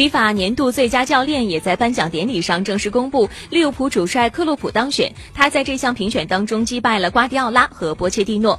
皮法年度最佳教练也在颁奖典礼上正式公布利物浦主帅克洛普当选他在这项评选当中击败了瓜迪奥拉和波切蒂诺。